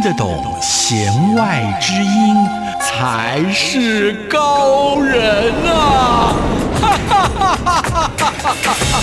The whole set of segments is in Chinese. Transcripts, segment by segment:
听得懂弦外之音，才是高人呐啊！哈哈哈哈哈哈！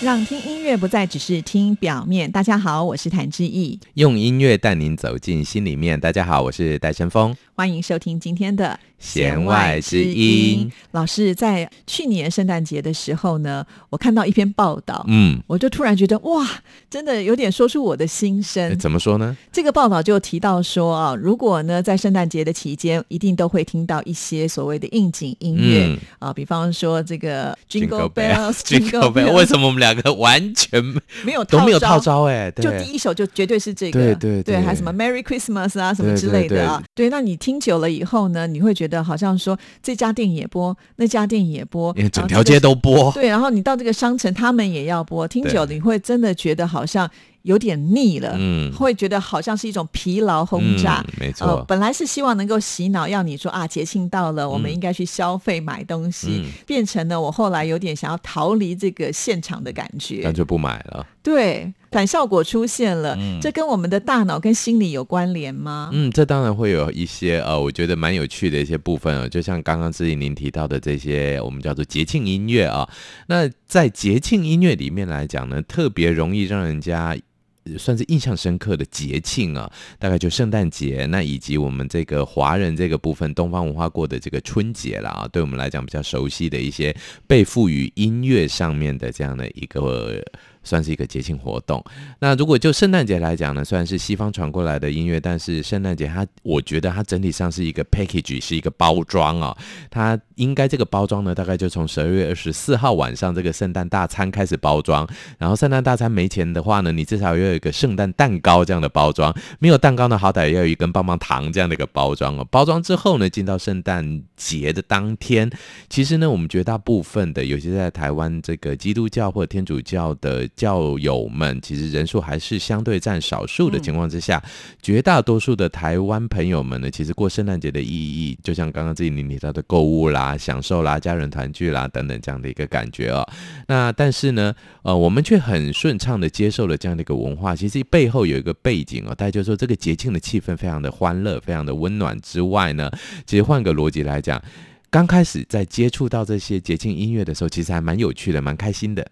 让听音乐不再只是听表面。大家好，我是谭志毅，用音乐带您走进心里面。大家好，我是戴胜峰，欢迎收听今天的弦外之音。老师在去年圣诞节的时候呢，我看到一篇报道，嗯，我就突然觉得哇，真的有点说出我的心声。怎么说呢？这个报道就提到说啊，如果呢在圣诞节的期间，一定都会听到一些所谓的应景音乐、嗯啊，比方说这个 Jingle Bells、Jingle Bells 为什么我们两个完全没有都没有套招？招？哎，就第一首就绝对是这个，对对对还什么 Merry Christmas 啊什么之类的啊，对那你听久了以后呢，你会觉得好像说这家店也播，那家店也播，因为整条街都播。对，然后你到这个商城他们也要播，听久了你会真的觉得好像有点腻了，嗯会觉得好像是一种疲劳轰炸。嗯，没呃错，，本来是希望能够洗脑，要你说啊，节庆到了，我们嗯应该去消费买东西，嗯变成了我后来有点想要逃离这个现场的感觉。那就不买了。对，反效果出现了，这跟我们的大脑跟心理有关联吗？嗯，这当然会有一些呃，我觉得蛮有趣的一些部分啊，就像刚刚志颖您提到的这些，我们叫做节庆音乐啊。那在节庆音乐里面来讲呢，特别容易让人家。呃算是印象深刻的节庆啊，大概就圣诞节，那以及我们这个华人这个部分东方文化过的这个春节啦啊，对我们来讲比较熟悉的一些被赋予音乐上面的这样的一个。算是一个节庆活动。那如果就圣诞节来讲呢，虽然是西方传过来的音乐，但是圣诞节它，我觉得它整体上是一个 package，是一个包装啊、它应该这个包装呢，大概就从十二月二十四号晚上这个圣诞大餐开始包装。然后圣诞大餐没钱的话呢，你至少要有一个圣诞蛋糕这样的包装。没有蛋糕呢，好歹要有一根棒棒糖这样的一个包装哦。包装之后呢，进到圣诞节的当天，其实呢，我们绝大部分的，尤其在台湾这个基督教或天主教的教友们，其实人数还是相对占少数的情况之下，绝大多数的台湾朋友们呢，其实过圣诞节的意义，就像刚刚自己您提到的购物啦、享受啦、家人团聚啦等等这样的一个感觉哦。那但是呢，呃，我们却很顺畅的接受了这样的一个文化，其实背后有一个背景哦，大家就说这个节庆的气氛非常的欢乐，非常的温暖之外呢，其实换个逻辑来讲。刚开始在接触到这些节庆音乐的时候，其实还蛮有趣的，蛮开心的。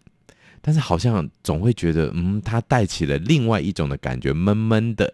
但是好像总会觉得，嗯，它带起了另外一种的感觉，闷闷的，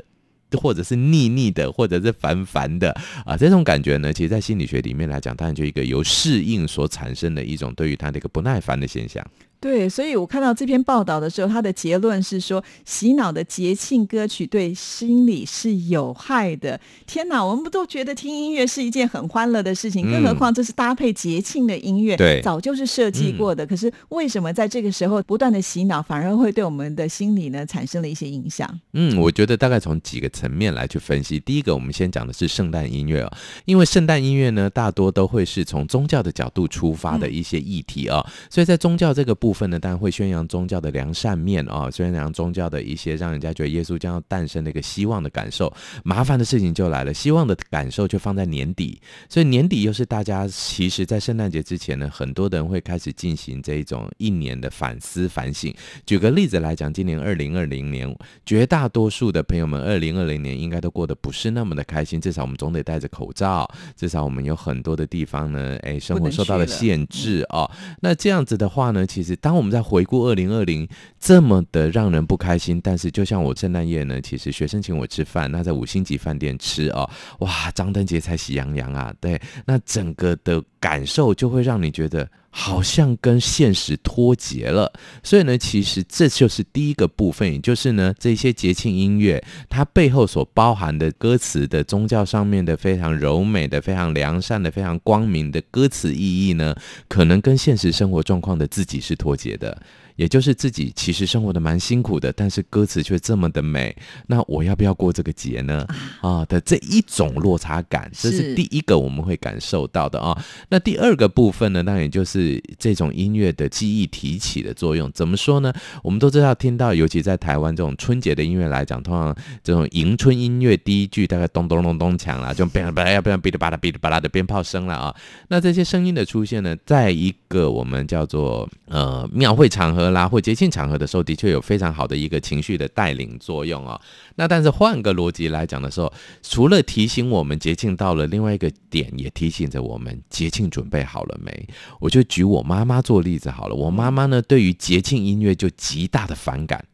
或者是腻腻的，或者是烦烦的啊。这种感觉呢，其实，在心理学里面来讲，它就一个由适应所产生的一种对于他的一个不耐烦的现象。对，所以我看到这篇报道的时候，他的结论是说，洗脑的节庆歌曲对心理是有害的。天哪，我们不都觉得听音乐是一件很欢乐的事情？嗯更何况这是搭配节庆的音乐，对早就是设计过的。可是为什么在这个时候不断的洗脑，反而会对我们的心理呢产生了一些影响？嗯，我觉得大概从几个层面来去分析。第一个，我们先讲的是圣诞音乐哦，因为圣诞音乐呢，大多都会是从宗教的角度出发的一些议题啊、所以在宗教这个部分呢，当然会宣扬宗教的良善面啊、宣扬宗教的一些让人家觉得耶稣将要诞生的一个希望的感受。麻烦的事情就来了，希望的感受就放在年底，所以年底又是大家其实在圣诞节之前呢，很多的人会开始进行这一种一年的反思反省。举个例子来讲，今年二零二零年，绝大多数的朋友们，二零二零年应该都过得不是那么的开心。至少我们总得戴着口罩，至少我们有很多的地方呢，哎，生活受到了限制哦。那这样子的话呢，其实当我们在回顾二零二零这么的让人不开心，但是就像我圣诞夜呢，其实学生请我吃饭，那在五星级饭店吃哦，哇，张灯结彩喜洋洋啊，对，那整个的感受就会让你觉得。好像跟现实脱节了，所以呢，其实这就是第一个部分，也就是呢，这些节庆音乐它背后所包含的歌词的宗教上面的非常柔美的、非常良善的、非常光明的歌词意义呢，可能跟现实生活状况的自己是脱节的。也就是自己其实生活的蛮辛苦的，但是歌词却这么的美，那我要不要过这个节呢？啊的这一种落差感，这是第一个我们会感受到的啊。那第二个部分呢，当然也就是这种音乐的记忆提起的作用。怎么说呢？我们都知道，听到尤其在台湾这种春节的音乐来讲，通常这种迎春音乐第一句大概咚咚咚咚响了，就变啦变啦哔哩吧啦哔哩吧啦的鞭炮声了啊。那这些声音的出现呢，在一个我们叫做呃庙会场合。啦，或节庆场合的时候，的确有非常好的一个情绪的带领作用哦。那但是换个逻辑来讲的时候，除了提醒我们节庆到了，另外一个点也提醒着我们节庆准备好了没？我就举我妈妈做例子好了。我妈妈呢，对于节庆音乐就极大的反感，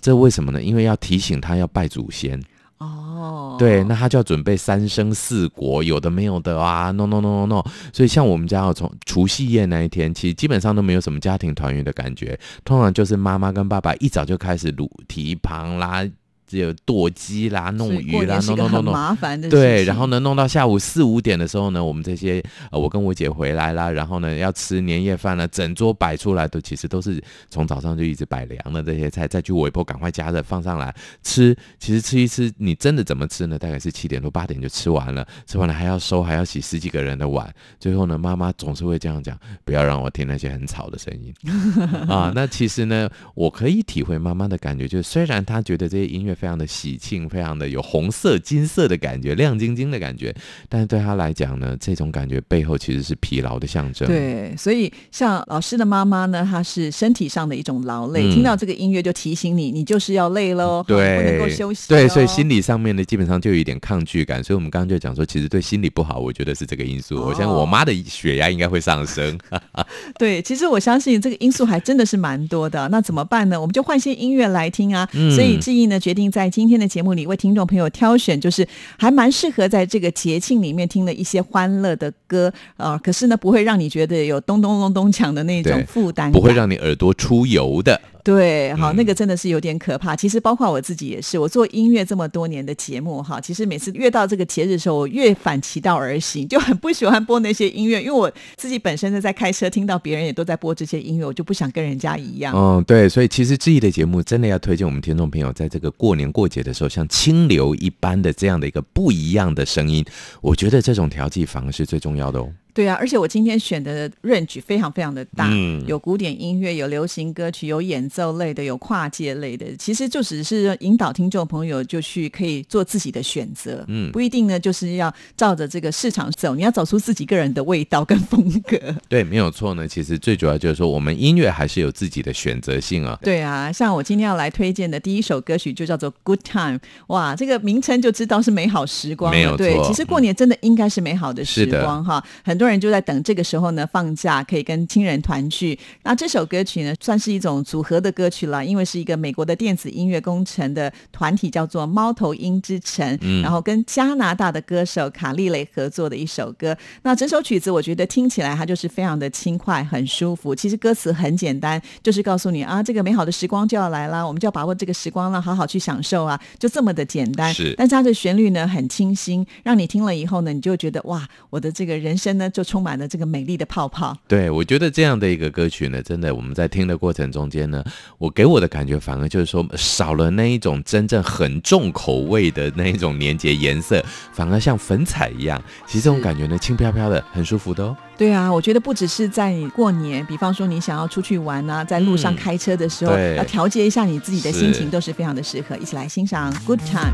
这为什么呢？因为要提醒她要拜祖先。哦，对，那他就要准备三生四果，有的没有的啊，no no no no no。所以像我们家要从除夕夜那一天，其实基本上都没有什么家庭团圆的感觉，通常就是妈妈跟爸爸一早就开始卤蹄膀啦。只有剁鸡啦、弄鱼啦，弄弄弄弄，麻烦的。对，然后呢，弄到下午四五点的时候呢，我们这些呃，我跟我姐回来啦，然后呢，要吃年夜饭了，整桌摆出来都其实都是从早上就一直摆凉的这些菜，再去微波赶快加热放上来吃。其实吃一吃，你真的怎么吃呢？大概是七点多八点就吃完了，吃完了还要收，还要洗十几个人的碗。最后呢，妈妈总是会这样讲：不要让我听那些很吵的声音啊。那其实呢，我可以体会妈妈的感觉，就是虽然她觉得这些音乐。非常的喜庆，非常的有红色、金色的感觉，亮晶晶的感觉。但是对他来讲呢，这种感觉背后其实是疲劳的象征。对，所以像老师的妈妈呢，她是身体上的一种劳累，听到这个音乐就提醒你，你就是要累喽，对，不能够休息。对，所以心理上面呢，基本上就有一点抗拒感。所以我们刚刚就讲说，其实对心理不好，我觉得是这个因素。我想我妈的血压应该会上升。对，其实我相信这个因素还真的是蛮多的。那怎么办呢？我们就换些音乐来听啊。所以志毅呢决定。在今天的节目里，为听众朋友挑选，就是还蛮适合在这个节庆里面听的一些欢乐的歌啊。可是呢，不会让你觉得有咚咚咚咚锵的那种负担，不会让你耳朵出油的。对，好，那个真的是有点可怕。其实包括我自己也是，我做音乐这么多年的节目哈，其实每次越到这个节日的时候，我越反其道而行，就很不喜欢播那些音乐，因为我自己本身呢在开车，听到别人也都在播这些音乐，我就不想跟人家一样。嗯，对，所以其实志毅的节目真的要推荐我们听众朋友，在这个过年过节的时候，像清流一般的这样的一个不一样的声音，我觉得这种调剂反而是最重要的哦。对啊，而且我今天选的 range 非常非常的大，嗯有古典音乐，有流行歌曲，有演奏类的，有跨界类的。其实就只是引导听众朋友就去可以做自己的选择，嗯，不一定呢就是要照着这个市场走，你要找出自己个人的味道跟风格。对，没有错呢。其实最主要就是说，我们音乐还是有自己的选择性啊。对啊，像我今天要来推荐的第一首歌曲就叫做《Good Time》，哇，这个名称就知道是美好时光。没有对，其实过年真的应该是美好的时光哈，很多。多人就在等这个时候呢，放假可以跟亲人团聚。那这首歌曲呢，算是一种组合的歌曲了，因为是一个美国的电子音乐工程的团体，叫做猫头鹰之城，然后跟加拿大的歌手卡利雷合作的一首歌。那整首曲子我觉得听起来它就是非常的轻快，很舒服。其实歌词很简单，就是告诉你啊，这个美好的时光就要来了，我们就要把握这个时光了，好好去享受啊，就这么的简单。是，但是它的旋律呢很清新，让你听了以后呢，你就觉得哇，我的这个人生呢。就充满了这个美丽的泡泡。对，我觉得这样的一个歌曲呢，真的我们在听的过程中间呢，我给我的感觉反而就是说少了那一种真正很重口味的那一种年节颜色，反而像粉彩一样。其实这种感觉呢，轻飘飘的，很舒服的哦。对啊，我觉得不只是在你过年，比方说你想要出去玩啊，在路上开车的时候，要调节一下你自己的心情，都是非常的适合。一起来欣赏《Good Time》。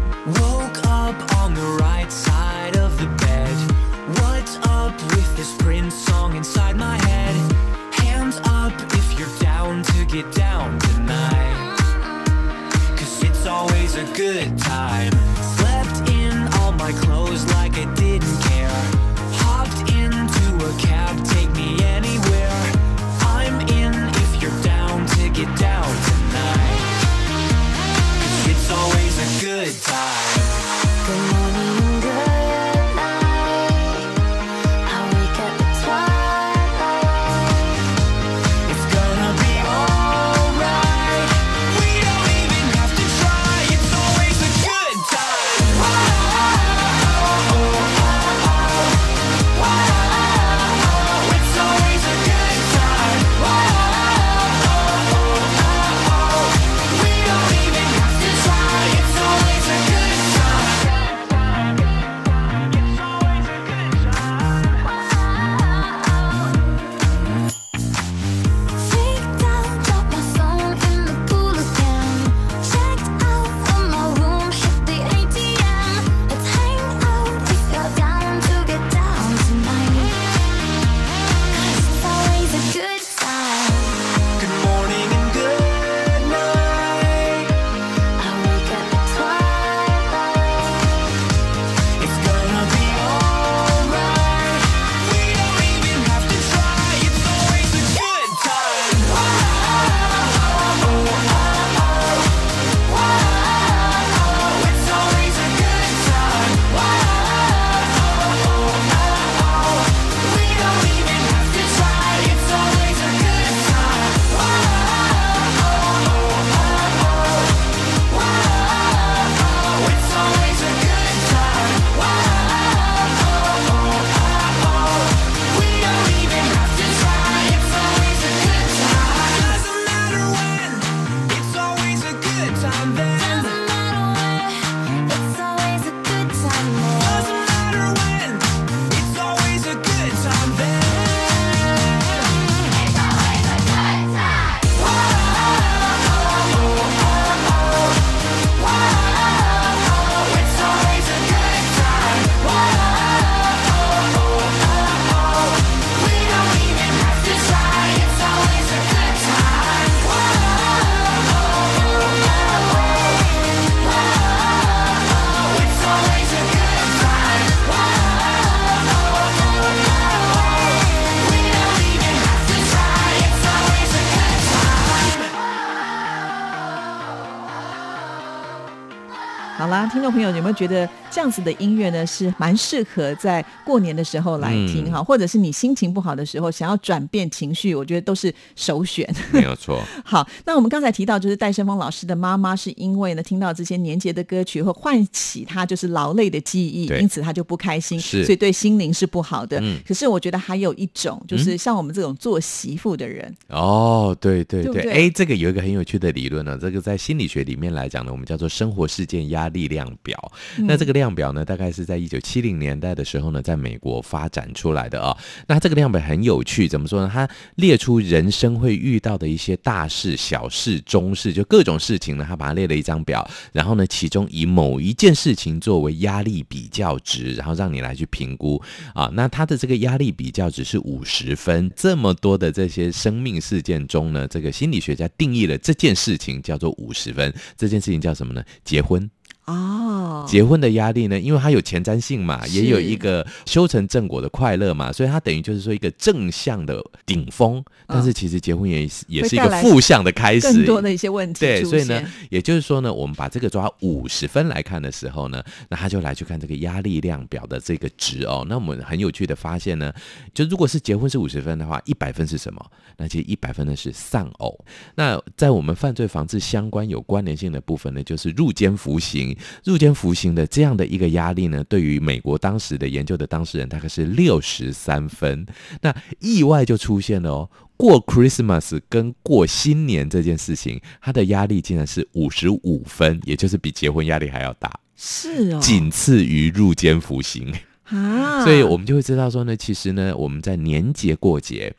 觉得这样子的音乐呢，是蛮适合在过年的时候来听哈，或者是你心情不好的时候想要转变情绪，我觉得都是首选。没有错。好，那我们刚才提到，就是戴胜峰老师的妈妈是因为呢听到这些年节的歌曲会唤起他就是劳累的记忆，因此他就不开心，所以对心灵是不好的。可是我觉得还有一种，就是像我们这种做媳妇的人，哦，对对对，哎，这个有一个很有趣的理论呢，这个在心理学里面来讲呢，我们叫做生活事件压力量表。那这个量量表呢，大概是在一九七零年代的时候呢，在美国发展出来的啊。那这个量表很有趣，怎么说呢？它列出人生会遇到的一些大事、小事、中事，就各种事情呢，它把它列了一张表。然后呢，其中以某一件事情作为压力比较值，然后让你来去评估啊。那它的这个压力比较值是五十分。这么多的这些生命事件中呢，这个心理学家定义了这件事情叫做五十分。这件事情叫什么呢？结婚。哦，结婚的压力呢？因为它有前瞻性嘛，也有一个修成正果的快乐嘛，所以它等于就是说一个正向的顶峰。但是其实结婚也也是一个负向的开始，更多的一些问题。对，所以呢，也就是说呢，我们把这个抓五十分来看的时候呢，那他就来去看这个压力量表的这个值哦。那我们很有趣的发现呢，就如果是结婚是五十分的话，一百分是什么？那其实一百分呢是丧偶。那在我们犯罪防治相关有关联性的部分呢，就是入监服刑。入监服刑的这样的一个压力呢，对于美国当时的研究的当事人大概是六十三分。那意外就出现了哦，过 Christmas 跟过新年这件事情，他的压力竟然是五十五分，也就是比结婚压力还要大，是哦，仅次于入监服刑啊。所以我们就会知道说呢，其实呢，我们在年节过节、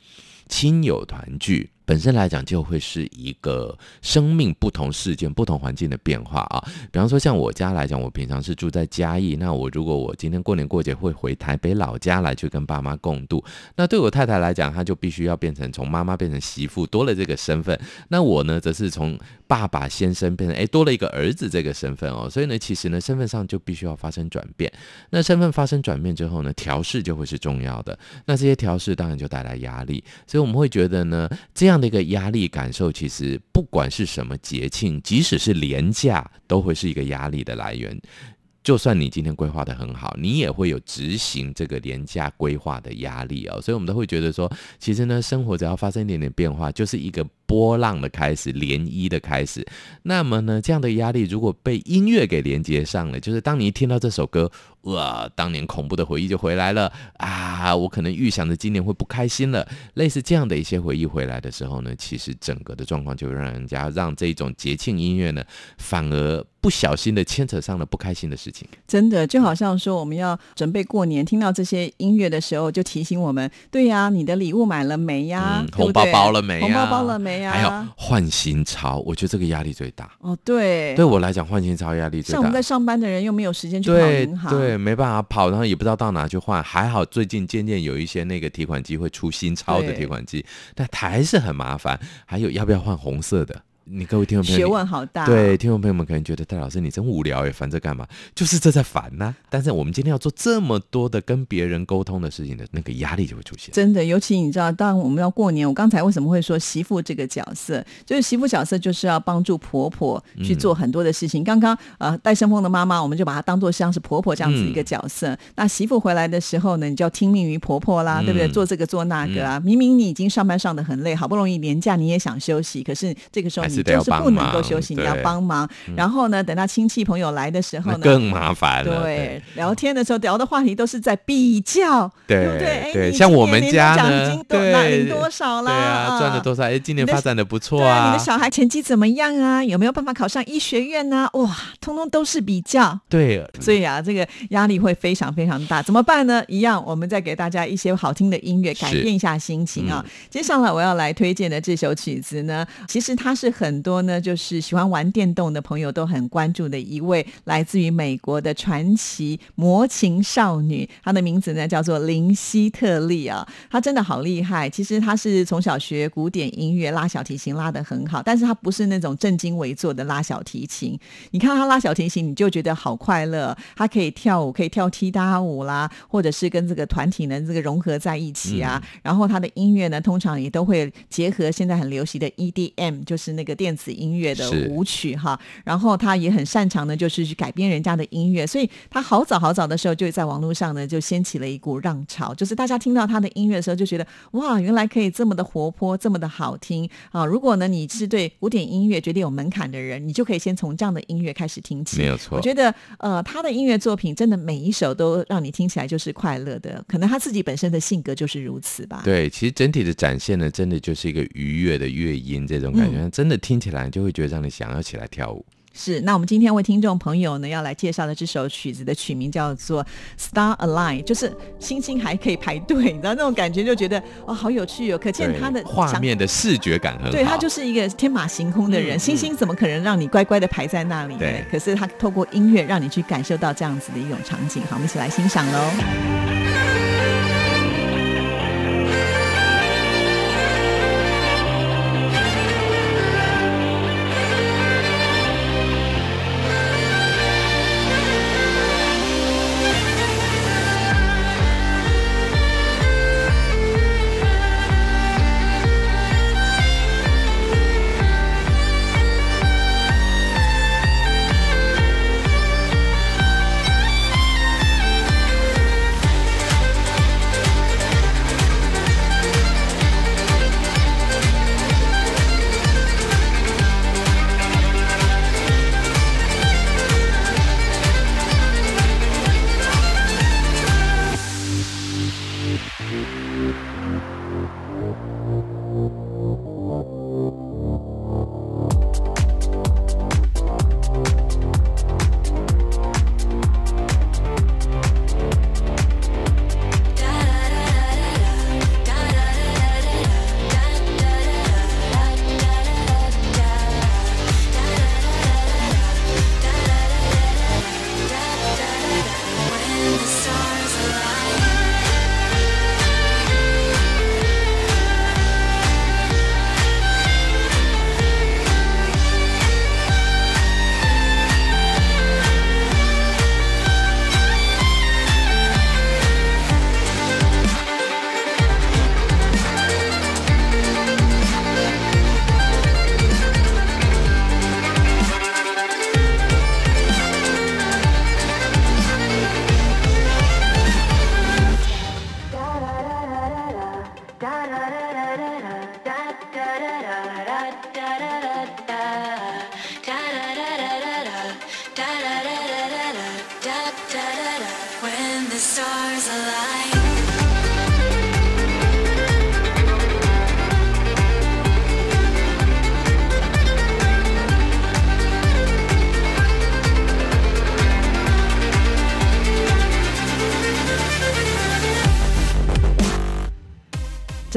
亲友团聚。本身来讲，就会是一个生命不同事件、不同环境的变化啊。比方说，像我家来讲，我平常是住在嘉义，那我如果我今天过年过节会回台北老家来去跟爸妈共度，那对我太太来讲，她就必须要变成从妈妈变成媳妇，多了这个身份。那我呢，则是从爸爸先生变成哎多了一个儿子这个身份哦。所以呢，其实呢，身份上就必须要发生转变。那身份发生转变之后呢，调试就会是重要的。那这些调试当然就带来压力，所以我们会觉得呢，这样。这样的一个压力感受，其实不管是什么节庆，即使是廉价，都会是一个压力的来源。就算你今天规划的很好，你也会有执行这个廉价规划的压力哦。所以，我们都会觉得说，其实呢，生活只要发生一点点变化，就是一个。波浪的开始，涟漪的开始。那么呢，这样的压力如果被音乐给连接上了，就是当你一听到这首歌，哇，当年恐怖的回忆就回来了啊！我可能预想着今年会不开心了，类似这样的一些回忆回来的时候呢，其实整个的状况就让人家让这种节庆音乐呢，反而不小心的牵扯上了不开心的事情。真的就好像说，我们要准备过年，听到这些音乐的时候，就提醒我们：对呀，你的礼物买了没呀？红包包了没？红包包了没呀？还有换新潮，我觉得这个压力最大。哦，对，对我来讲换新潮压力最大。像我们在上班的人又没有时间去跑银行，对，没办法跑，然后也不知道到哪去换。还好最近渐渐有一些那个提款机会出新钞的提款机，但还是很麻烦。还有要不要换红色的？你各位听众朋友，学问好大。对，听众朋友们可能觉得戴老师你真无聊，耶烦这干嘛？就是这在烦呐。但是我们今天要做这么多的跟别人沟通的事情的那个压力就会出现。真的，尤其你知道，当我们要过年，我刚才为什么会说媳妇这个角色，就是媳妇角色就是要帮助婆婆去做很多的事情。刚刚呃，戴胜峰的妈妈，我们就把她当做像是婆婆这样子一个角色。那媳妇回来的时候呢，你就要听命于婆婆啦，对不对？做这个做那个啊。明明你已经上班上的很累，好不容易年假你也想休息，可是这个时候你。就是不能够休息，你要帮忙。然后呢，等到亲戚朋友来的时候呢，更麻烦了。对，聊天的时候聊的话题都是在比较，对不对？对，像我们家呢，对，多少啦？对啊，赚了多少？哎，今年发展的不错啊。你的小孩成绩怎么样啊？有没有办法考上医学院呢？哇，通通都是比较。对，所以啊，这个压力会非常非常大。怎么办呢？一样，我们再给大家一些好听的音乐，改变一下心情啊。接下来我要来推荐的这首曲子呢，其实它是很。多呢，就是喜欢玩电动的朋友都很关注的一位来自于美国的传奇魔琴少女，她的名字呢叫做林希特利啊，她真的好厉害。其实她是从小学古典音乐，拉小提琴拉得很好，但是她不是那种正襟危坐的拉小提琴。你看她拉小提琴，你就觉得好快乐。她可以跳舞，可以跳踢踏舞啦，或者是跟这个团体呢这个融合在一起啊。然后她的音乐呢，通常也都会结合现在很流行的 EDM，就是那个。个电子音乐的舞曲哈，然后他也很擅长呢，就是去改编人家的音乐，所以他好早好早的时候就在网络上呢就掀起了一股浪潮，就是大家听到他的音乐的时候就觉得哇，原来可以这么的活泼，这么的好听啊！如果呢你是对古典音乐觉得有门槛的人，你就可以先从这样的音乐开始听起。没有错，我觉得呃他的音乐作品真的每一首都让你听起来就是快乐的，可能他自己本身的性格就是如此吧。对，其实整体的展现呢，真的就是一个愉悦的乐音这种感觉，真的听起来就会觉得让你想要起来跳舞。是，那我们今天为听众朋友呢要来介绍的这首曲子的曲名叫做《Star Align》，就是星星还可以排队，你知道那种感觉就觉得哦好有趣哦，可见他的画面的视觉感很好。对他就是一个天马行空的人，星星怎么可能让你乖乖的排在那里？对，可是他透过音乐让你去感受到这样子的一种场景。好，我们一起来欣赏喽。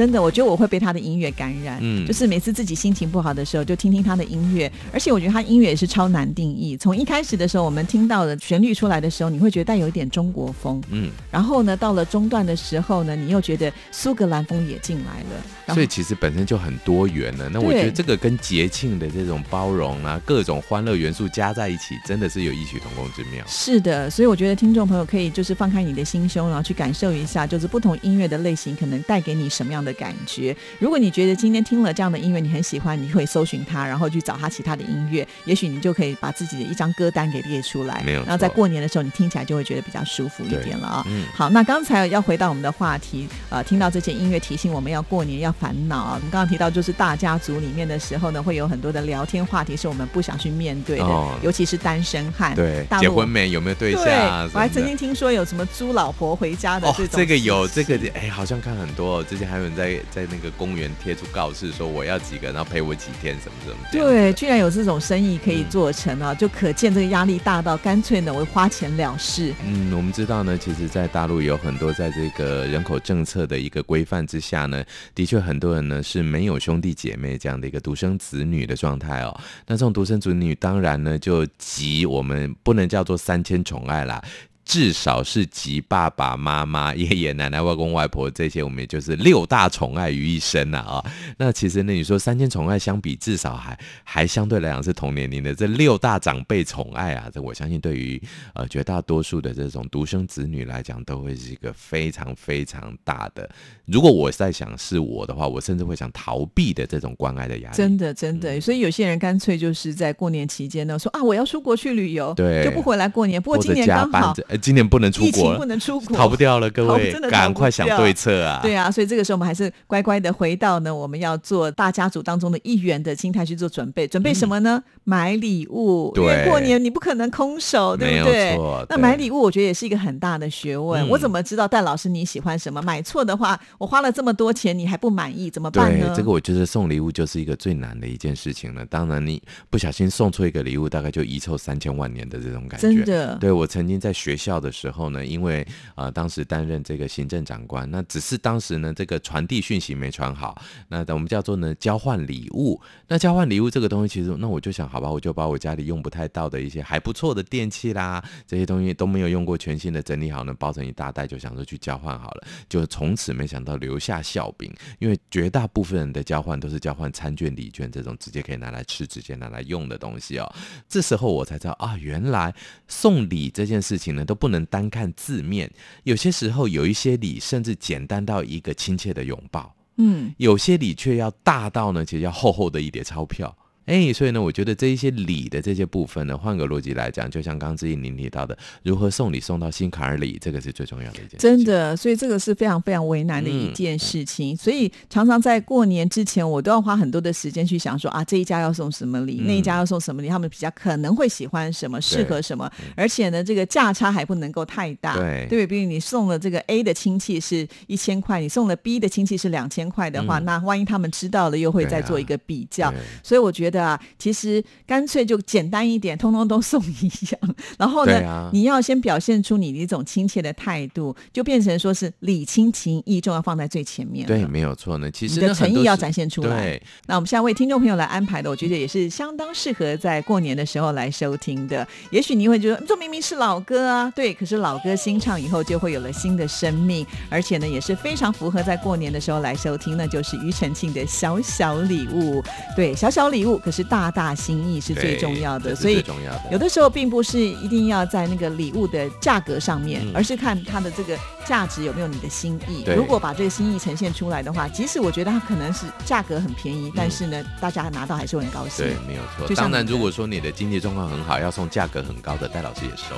真的，我觉得我会被他的音乐感染。嗯，就是每次自己心情不好的时候，就听听他的音乐。而且我觉得他音乐也是超难定义。从一开始的时候，我们听到的旋律出来的时候，你会觉得带有一点中国风。嗯，然后呢，到了中段的时候呢，你又觉得苏格兰风也进来了。所以其实本身就很多元了。那我觉得这个跟节庆的这种包容啊，各种欢乐元素加在一起，真的是有异曲同工之妙。是的，所以我觉得听众朋友可以就是放开你的心胸，然后去感受一下，就是不同音乐的类型可能带给你什么样的感觉。如果你觉得今天听了这样的音乐你很喜欢，你会搜寻它，然后去找它其他的音乐，也许你就可以把自己的一张歌单给列出来。没有。然后在过年的时候，你听起来就会觉得比较舒服一点了啊。嗯。好，那刚才要回到我们的话题，呃，听到这些音乐提醒我们要过年要烦恼啊。我们刚刚提到就是大家族里面的时候呢，会有很多的聊天话题是我们不想去面对的，尤其是单身汉。对。结婚没？有没有对象？我还曾经听说有什么租老婆回家的这种。这个有这个哎，好像看很多。之前还有人在在那个。公园贴出告示说我要几个，然后陪我几天，什么什么。对，居然有这种生意可以做成啊，就可见这个压力大到干脆呢，我花钱了事。嗯，我们知道呢，其实，在大陆有很多在这个人口政策的一个规范之下呢，的确很多人呢是没有兄弟姐妹这样的一个独生子女的状态哦。那这种独生子女当然呢就集我们不能叫做三千宠爱啦。至少是集爸爸妈妈、爷爷奶奶、外公外婆这些，我们也就是六大宠爱于一身呐啊。那其实呢，你说三千宠爱相比，至少还还相对来讲是同年龄的这六大长辈宠爱啊，这我相信对于呃绝大多数的这种独生子女来讲，都会是一个非常非常大的。如果我在想是我的话，我甚至会想逃避的这种关爱的压力。真的真的，所以有些人干脆就是在过年期间呢，说啊我要出国去旅游，对，就不回来过年。不过今年刚好。今年不能出国，不能出国，逃不掉了，各位，赶快想对策啊！对啊，所以这个时候我们还是乖乖的回到呢，我们要做大家族当中的一员的心态去做准备。准备什么呢？买礼物，因为过年你不可能空手，对不对？那买礼物，我觉得也是一个很大的学问。我怎么知道戴老师你喜欢什么？买错的话，我花了这么多钱，你还不满意，怎么办呢？这个我觉得送礼物就是一个最难的一件事情了。当然，你不小心送错一个礼物，大概就遗臭三千万年的这种感觉。真的，对我曾经在学校的时候呢。因为啊，当时担任这个行政长官，那只是当时呢，这个传递讯息没传好。那我们叫做呢交换礼物。那交换礼物这个东西，其实那我就想，好吧，我就把我家里用不太到的一些还不错的电器啦，这些东西都没有用过，全新的整理好呢，包成一大袋，就想说去交换好了。就从此没想到留下笑柄，因为绝大部分人的交换都是交换餐券、礼券这种直接可以拿来吃、直接拿来用的东西哦。这时候我才知道啊，原来送礼这件事情呢，都不能单看。字面有些时候有一些礼，甚至简单到一个亲切的拥抱，嗯，有些礼却要大到呢，其实要厚厚的一叠钞票。哎，所以呢，我觉得这一些礼的这些部分呢，换个逻辑来讲，就像刚刚志毅您提到的，如何送礼送到心坎儿里，这个是最重要的一件。真的，所以这个是非常非常为难的一件事情。所以常常在过年之前，我都要花很多的时间去想说啊，这一家要送什么礼，那一家要送什么礼，他们比较可能会喜欢什么，适合什么，而且呢，这个价差还不能够太大，对对？比如你送了这个 A 的亲戚是一千块，你送了 B 的亲戚是两千块的话，那万一他们知道了，又会再做一个比较。所以我觉得啊，其实。干脆就简单一点，通通都送一样。然后呢，你要先表现出你的一种亲切的态度，就变成说是礼轻情意重要放在最前面。对，没有错呢。其实你的诚意要展现出来。那我们现在为听众朋友来安排的，我觉得也是相当适合在过年的时候来收听的。也许你会觉得这明明是老歌啊，对，可是老歌新唱以后就会有了新的生命，而且呢也是非常符合在过年的时候来收听，那就是庾澄庆的小小礼物。对，小小礼物可是大大。心意是最重要的，所以有的时候并不是一定要在那个礼物的价格上面，而是看它的这个价值有没有你的心意。如果把这个心意呈现出来的话，即使我觉得它可能是价格很便宜，但是呢，大家拿到还是会很高兴。对，没有错。当然，如果说你的经济状况很好，要送价格很高的，戴老师也收。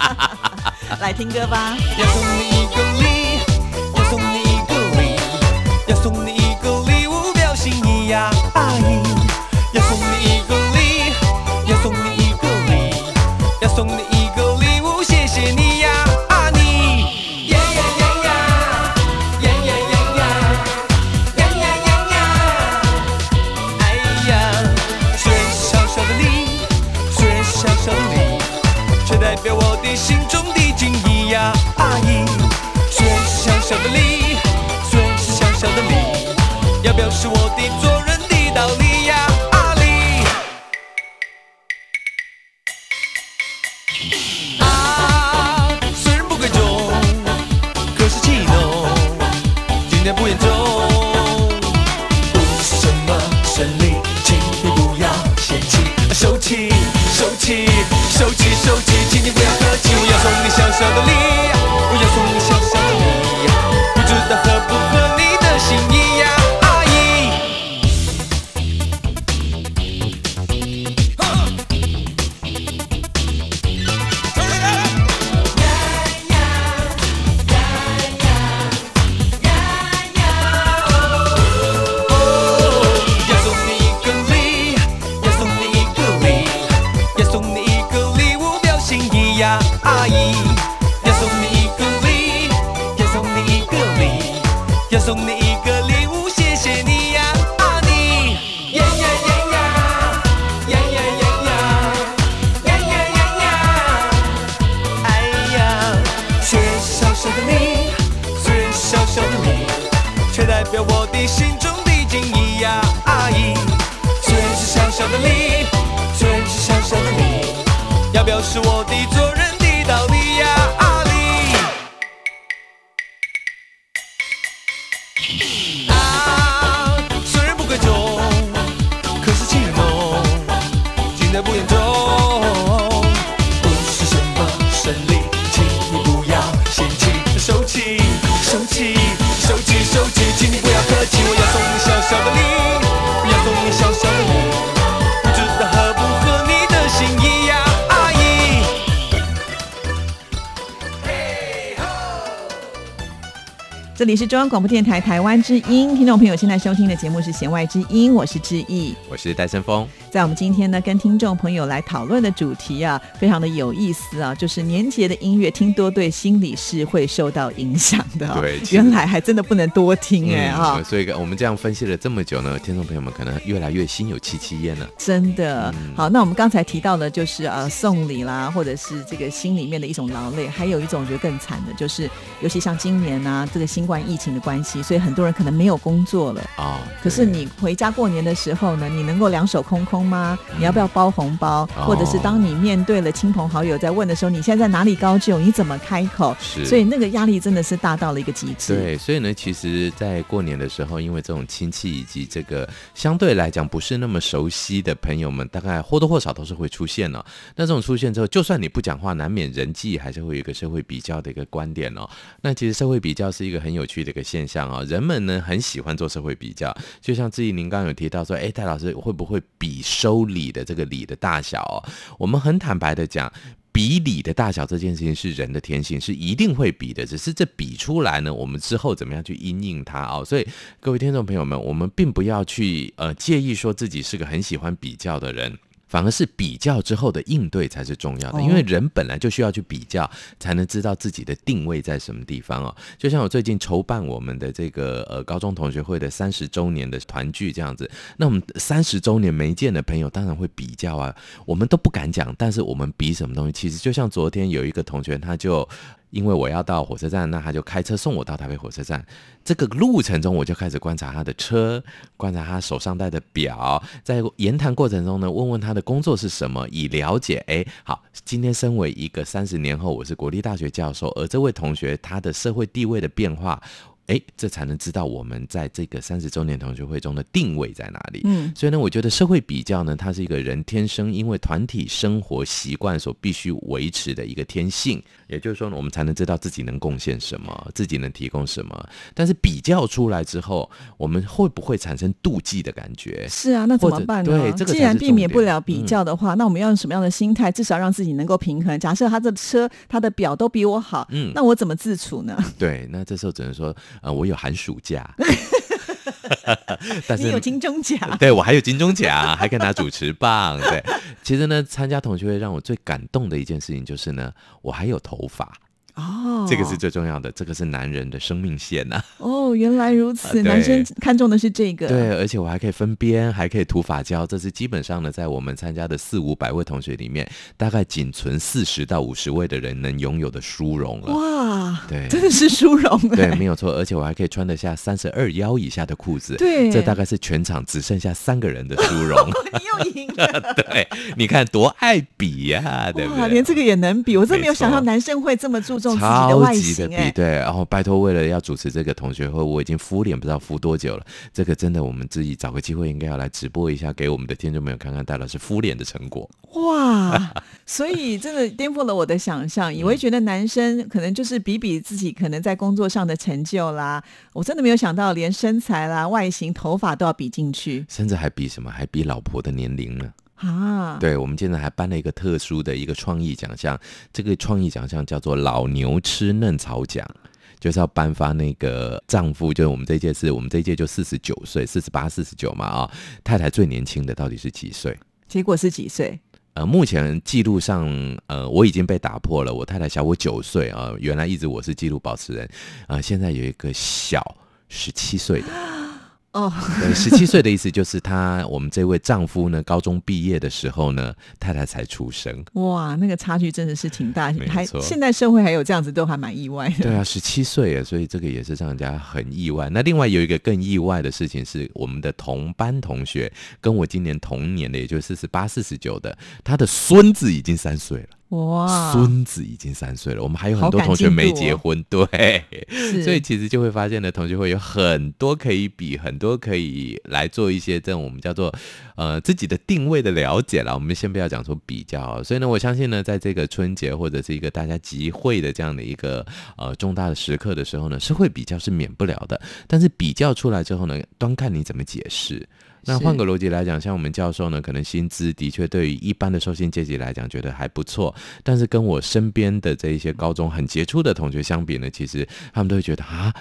来听歌吧。要送你一个礼，要送你一个礼，要送你一个礼物表心意呀，阿姨。要送你一个礼要送你一个礼要送你一个礼物谢谢你。代表我的心中的敬意呀，阿姨。村是小小的你，村是小小的你，要表示我的。这里是中央广播电台台湾之音，听众朋友现在收听的节目是《弦外之音》，我是志毅，我是戴森峰。在我们今天呢，跟听众朋友来讨论的主题啊，非常的有意思啊，就是年节的音乐听多对心理是会受到影响的。对，原来还真的不能多听哎哈。所以我们这样分析了这么久呢，听众朋友们可能越来越心有戚戚焉了。真的。好，那我们刚才提到的就是呃送礼啦，或者是这个心里面的一种劳累，还有一种我觉得更惨的，就是尤其像今年呢，这个新冠疫情的关系，所以很多人可能没有工作了啊。可是你回家过年的时候呢，你能够两手空空。吗？你要不要包红包？或者是当你面对了亲朋好友在问的时候，你现在在哪里高就？你怎么开口？是，所以那个压力真的是大到了一个极致。对，所以呢，其实，在过年的时候，因为这种亲戚以及这个相对来讲不是那么熟悉的朋友们，大概或多或少都是会出现了。那这种出现之后，就算你不讲话，难免人际还是会有一个社会比较的一个观点哦。那其实社会比较是一个很有有趣的一个现象啊，人们呢很喜欢做社会比较。就像志毅您刚有提到说，哎，戴老师会不会比？收礼的这个礼的大小，我们很坦白的讲，比礼的大小这件事情是人的天性，是一定会比的。只是这比出来呢，我们之后怎么样去应应它哦？所以各位听众朋友们，我们并不要去呃介意说自己是个很喜欢比较的人。反而是比较之后的应对才是重要的，因为人本来就需要去比较，才能知道自己的定位在什么地方哦。就像我最近筹办我们的这个呃高中同学会的三十周年的团聚这样子，那我们三十周年没见的朋友当然会比较啊，我们都不敢讲，但是我们比什么东西？其实就像昨天有一个同学他就。因为我要到火车站，那他就开车送我到台北火车站。这个路程中，我就开始观察他的车，观察他手上戴的表，在言谈过程中呢，问问他的工作是什么，以了解。哎，好，今天身为一个三十年后，我是国立大学教授，而这位同学他的社会地位的变化。哎，这才能知道我们在这个三十周年同学会中的定位在哪里。嗯，所以呢，我觉得社会比较呢，它是一个人天生因为团体生活习惯所必须维持的一个天性。也就是说呢，我们才能知道自己能贡献什么，自己能提供什么。但是比较出来之后，我们会不会产生妒忌的感觉？是啊，那怎么办呢？对，这个既然避免不了比较的话，那我们要用什么样的心态，至少让自己能够平衡？假设他的车、他的表都比我好，嗯，那我怎么自处呢？对，那这时候只能说。呃，我有寒暑假，但是你有金钟奖，对我还有金钟奖，还可以拿主持棒。对，其实呢，参加同学会让我最感动的一件事情就是呢，我还有头发。哦，这个是最重要的，这个是男人的生命线呐。哦，原来如此，男生看重的是这个。对，而且我还可以分边，还可以涂发胶，这是基本上呢，在我们参加的四五百位同学里面，大概仅存四十到五十位的人能拥有的殊荣了。哇，对，真的是殊荣。对，没有错，而且我还可以穿得下三十二腰以下的裤子。对，这大概是全场只剩下三个人的殊荣。你又赢了。对，你看多爱比呀，对不对？连这个也能比，我真没有想到男生会这么注。超级的比对，然后拜托，为了要主持这个同学会，我已经敷脸不知道敷多久了。这个真的，我们自己找个机会应该要来直播一下，给我们的听众朋友看看戴老师敷脸的成果。哇，所以真的颠覆了我的想象，以为觉得男生可能就是比比自己可能在工作上的成就啦，我真的没有想到连身材啦、外形、头发都要比进去，甚至还比什么？还比老婆的年龄呢？啊，对，我们现在还颁了一个特殊的一个创意奖项，这个创意奖项叫做“老牛吃嫩草奖”，就是要颁发那个丈夫，就是我们这一届是我们这一届就四十九岁，四十八、四十九嘛啊，太太最年轻的到底是几岁？结果是几岁？呃，目前记录上，呃，我已经被打破了，我太太小我九岁啊，原来一直我是记录保持人，啊，现在有一个小十七岁的。哦，对，十七岁的意思就是他，我们这位丈夫呢，高中毕业的时候呢，太太才出生。哇，那个差距真的是挺大，还现在社会还有这样子，都还蛮意外的。对啊，十七岁啊，所以这个也是让人家很意外。那另外有一个更意外的事情是，我们的同班同学跟我今年同年的，也就是四十八、四十九的，他的孙子已经三岁了。哇，孙子已经三岁了，我们还有很多同学没结婚，对，所以其实就会发现呢，同学会有很多可以比，很多可以来做一些这种我们叫做呃自己的定位的了解了。我们先不要讲说比较，所以呢，我相信呢，在这个春节或者是一个大家集会的这样的一个呃重大的时刻的时候呢，是会比较是免不了的，但是比较出来之后呢，端看你怎么解释。那换个逻辑来讲，像我们教授呢，可能薪资的确对于一般的受薪阶级来讲，觉得还不错。但是跟我身边的这一些高中很杰出的同学相比呢，其实他们都会觉得啊。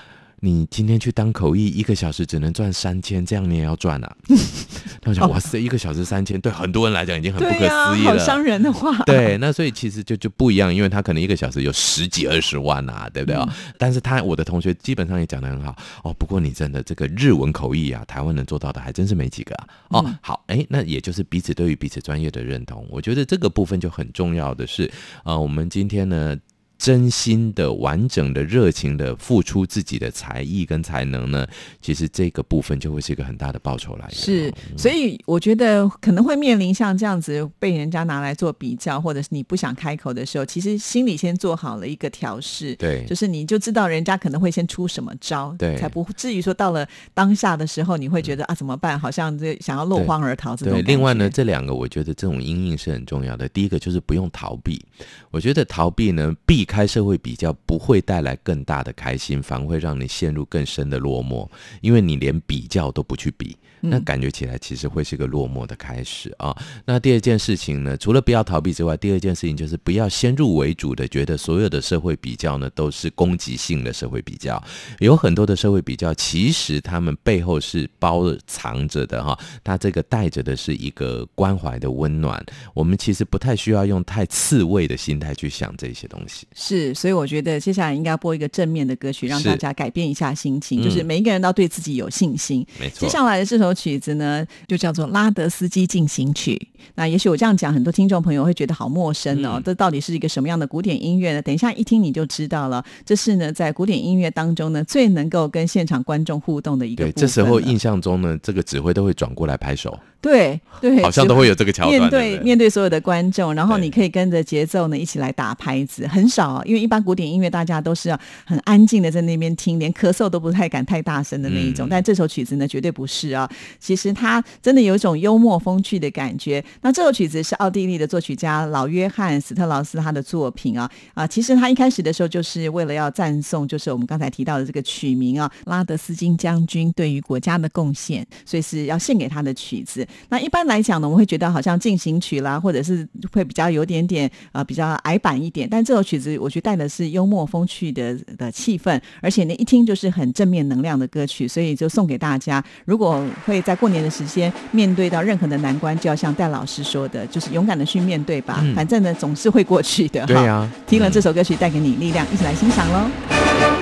你今天去当口译，一个小时只能赚三千，这样你也要赚啊？他讲哇塞，一个小时三千，对很多人来讲已经很不可思议了，好伤人的话。对，那所以其实就就不一样，因为他可能一个小时有十几二十万啊，对不对啊？但是他我的同学基本上也讲的很好哦。不过你真的这个日文口译啊，台湾能做到的还真是没几个啊。哦，好，哎，那也就是彼此对于彼此专业的认同，我觉得这个部分就很重要的是，呃，我们今天呢。真心的、完整的、热情的付出自己的才艺跟才能呢，其实这个部分就会是一个很大的报酬来源。是，所以我觉得可能会面临像这样子被人家拿来做比较，或者是你不想开口的时候，其实心里先做好了一个调试。对，就是你就知道人家可能会先出什么招，对，才不至于说到了当下的时候，你会觉得啊怎么办？好像这想要落荒而逃这种。对，另外呢，这两个我觉得这种阴影是很重要的。第一个就是不用逃避，我觉得逃避呢避。开社会比较不会带来更大的开心，反而会让你陷入更深的落寞，因为你连比较都不去比。那感觉起来其实会是个落寞的开始啊。那第二件事情呢，除了不要逃避之外，第二件事情就是不要先入为主的觉得所有的社会比较呢都是攻击性的社会比较。有很多的社会比较，其实他们背后是包藏着的哈，它这个带着的是一个关怀的温暖。我们其实不太需要用太刺猬的心态去想这些东西。是，所以我觉得接下来应该播一个正面的歌曲，让大家改变一下心情，就是每一个人都对自己有信心。没错，接下来的这首。曲子呢，就叫做《拉德斯基进行曲》。那也许我这样讲，很多听众朋友会觉得好陌生哦。这到底是一个什么样的古典音乐呢？等一下一听你就知道了。这是呢，在古典音乐当中呢，最能够跟现场观众互动的一个。对，这时候印象中呢，这个指挥都会转过来拍手。对对，好像都会有这个桥段。面对面对所有的观众，然后你可以跟着节奏呢一起来打拍子。很少，因为一般古典音乐大家都是要很安静的在那边听，连咳嗽都不太敢太大声的那一种。但这首曲子呢，绝对不是啊。其实它真的有一种幽默风趣的感觉。那这首曲子是奥地利的作曲家老约翰斯特劳斯他的作品啊啊。其实他一开始的时候就是为了要赞颂，就是我们刚才提到的这个曲名啊，拉德斯金将军对于国家的贡献，所以是要献给他的曲子。那一般来讲呢，我们会觉得好像进行曲啦，或者是会比较有点点呃比较矮板一点。但这首曲子，我觉得带的是幽默风趣的的气氛，而且呢，一听就是很正面能量的歌曲，所以就送给大家。如果会在过年的时间面对到任何的难关，就要像戴老师说的，就是勇敢的去面对吧。反正呢，总是会过去的。对呀，听了这首歌曲带给你力量，一起来欣赏喽。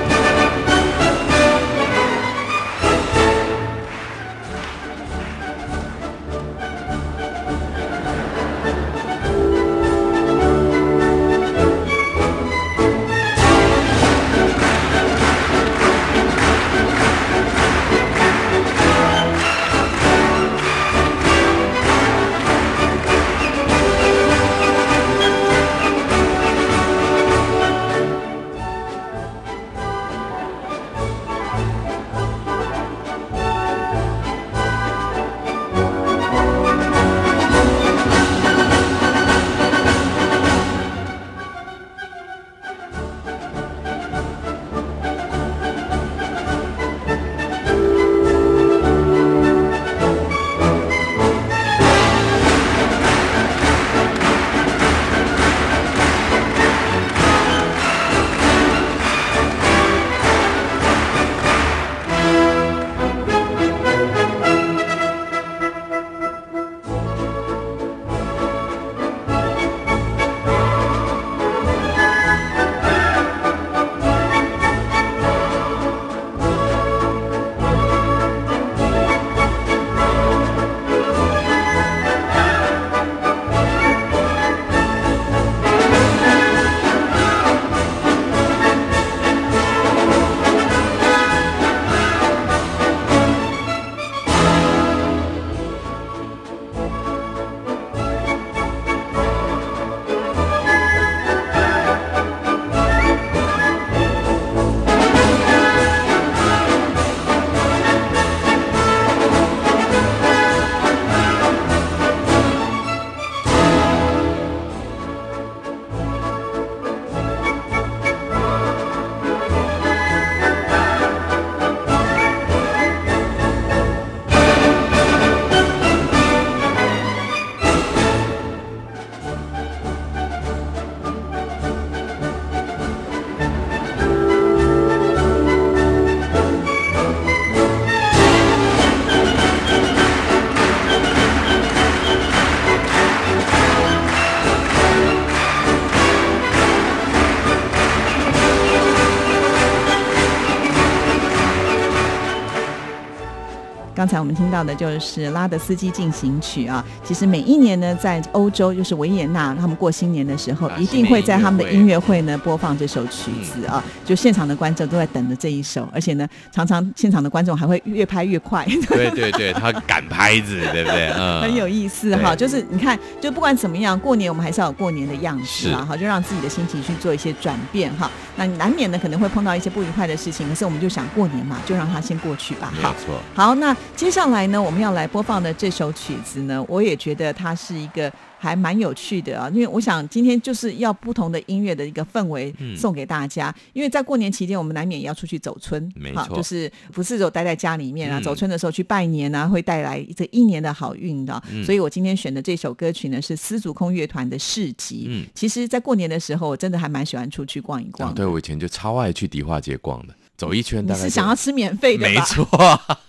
刚才我们听到的就是拉德斯基进行曲啊。其实每一年呢，在欧洲就是维也纳，他们过新年的时候，一定会在他们的音乐会呢播放这首曲子啊。就现场的观众都在等着这一首，而且呢，常常现场的观众还会越拍越快。对对对，他赶拍子，对不对？嗯，很有意思哈。就是你看，就不管怎么样，过年我们还是要有过年的样子啊，哈，就让自己的心情去做一些转变哈。那难免呢可能会碰到一些不愉快的事情，可是我们就想过年嘛，就让它先过去吧。没错。好，那接下来呢，我们要来播放的这首曲子呢，我也觉得它是一个。还蛮有趣的啊，因为我想今天就是要不同的音乐的一个氛围送给大家。因为在过年期间，我们难免也要出去走村，没错，就是不是就待在家里面啊？走村的时候去拜年啊，会带来这一年的好运的。所以我今天选的这首歌曲呢，是丝竹空乐团的市集。嗯，其实，在过年的时候，我真的还蛮喜欢出去逛一逛。对，我以前就超爱去迪化街逛的。走一圈，大概是想要吃免费的没错，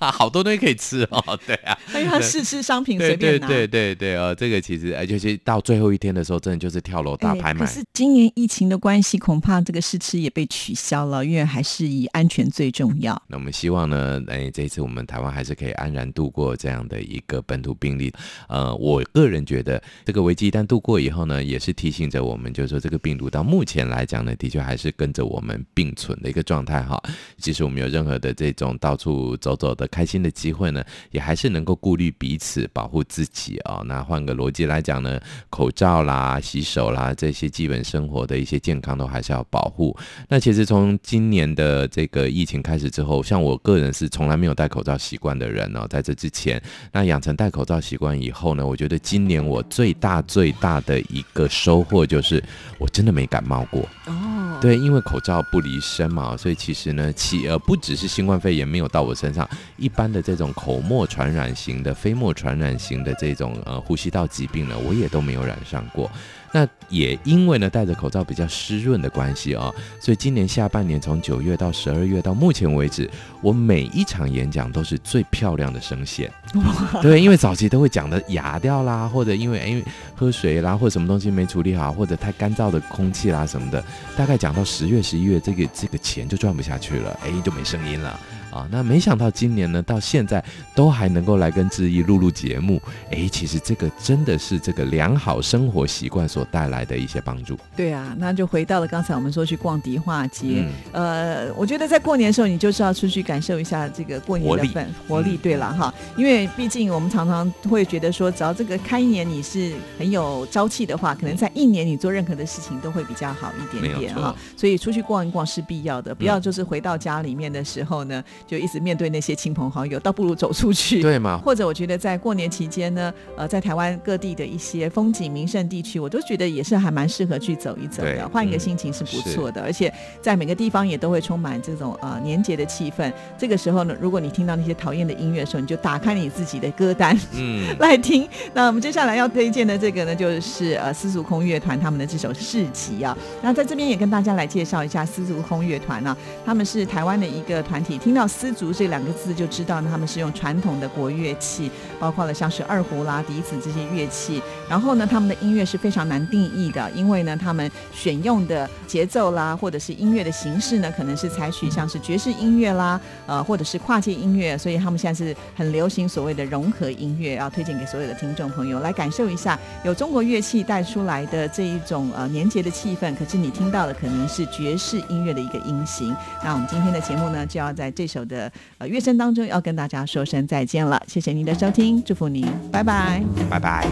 好多东西可以吃哦。对啊，因为他试吃商品随便拿。对对对对哦，这个其实而且到最后一天的时候，真的就是跳楼大拍卖。可是今年疫情的关系，恐怕这个试吃也被取消了，因为还是以安全最重要。那我们希望呢，哎，这一次我们台湾还是可以安然度过这样的一个本土病例。呃，我个人觉得这个危机一旦度过以后呢，也是提醒着我们，就是说这个病毒到目前来讲呢，的确还是跟着我们并存的一个状态哈。即使我们有任何的这种到处走走的开心的机会呢，也还是能够顾虑彼此，保护自己啊。那换个逻辑来讲呢，口罩啦、洗手啦这些基本生活的一些健康都还是要保护。那其实从今年的这个疫情开始之后，像我个人是从来没有戴口罩习惯的人哦，在这之前，那养成戴口罩习惯以后呢，我觉得今年我最大最大的一个收获就是我真的没感冒过哦。对，因为口罩不离身嘛，所以其实呢，其呃不只是新冠肺炎没有到我身上，一般的这种口沫传染型的、飞沫传染型的这种呃呼吸道疾病呢，我也都没有染上过。那也因为呢戴着口罩比较湿润的关系啊，所以今年下半年从九月到十二月到目前为止，我每一场演讲都是最漂亮的声线。对，因为早期都会讲的哑掉啦，或者因为因为喝水啦，或者什么东西没处理好，或者太干燥的空气啦什么的，大概讲到十月十一月，这个这个钱就赚不下去了，哎，就没声音了。啊，那没想到今年呢，到现在都还能够来跟志毅录录节目，哎，其实这个真的是这个良好生活习惯所带来的一些帮助。对啊，那就回到了刚才我们说去逛迪化街，呃，我觉得在过年的时候，你就是要出去感受一下这个过年的氛活力。对了哈，因为毕竟我们常常会觉得说，只要这个开年你是很有朝气的话，可能在一年你做任何的事情都会比较好一点点哈。所以出去逛一逛是必要的，不要就是回到家里面的时候呢。就一直面对那些亲朋好友，倒不如走出去，对吗？或者我觉得在过年期间呢，呃，在台湾各地的一些风景名胜地区，我都觉得也是还蛮适合去走一走的，换一个心情是不错的。而且在每个地方也都会充满这种呃年节的气氛。这个时候呢，如果你听到那些讨厌的音乐的时候，你就打开你自己的歌单，嗯，来听。那我们接下来要推荐的这个呢，就是呃丝竹空乐团他们的这首市集啊。那在这边也跟大家来介绍一下丝竹空乐团啊，他们是台湾的一个团体，听到。丝竹这两个字就知道呢，他们是用传统的国乐器，包括了像是二胡啦、笛子这些乐器。然后呢，他们的音乐是非常难定义的，因为呢，他们选用的节奏啦，或者是音乐的形式呢，可能是采取像是爵士音乐啦，呃，或者是跨界音乐。所以他们现在是很流行所谓的融合音乐，要推荐给所有的听众朋友来感受一下，有中国乐器带出来的这一种呃年节的气氛。可是你听到的可能是爵士音乐的一个音型。那我们今天的节目呢，就要在这首首。的呃乐声当中，要跟大家说声再见了，谢谢您的收听，祝福您，拜拜，拜拜。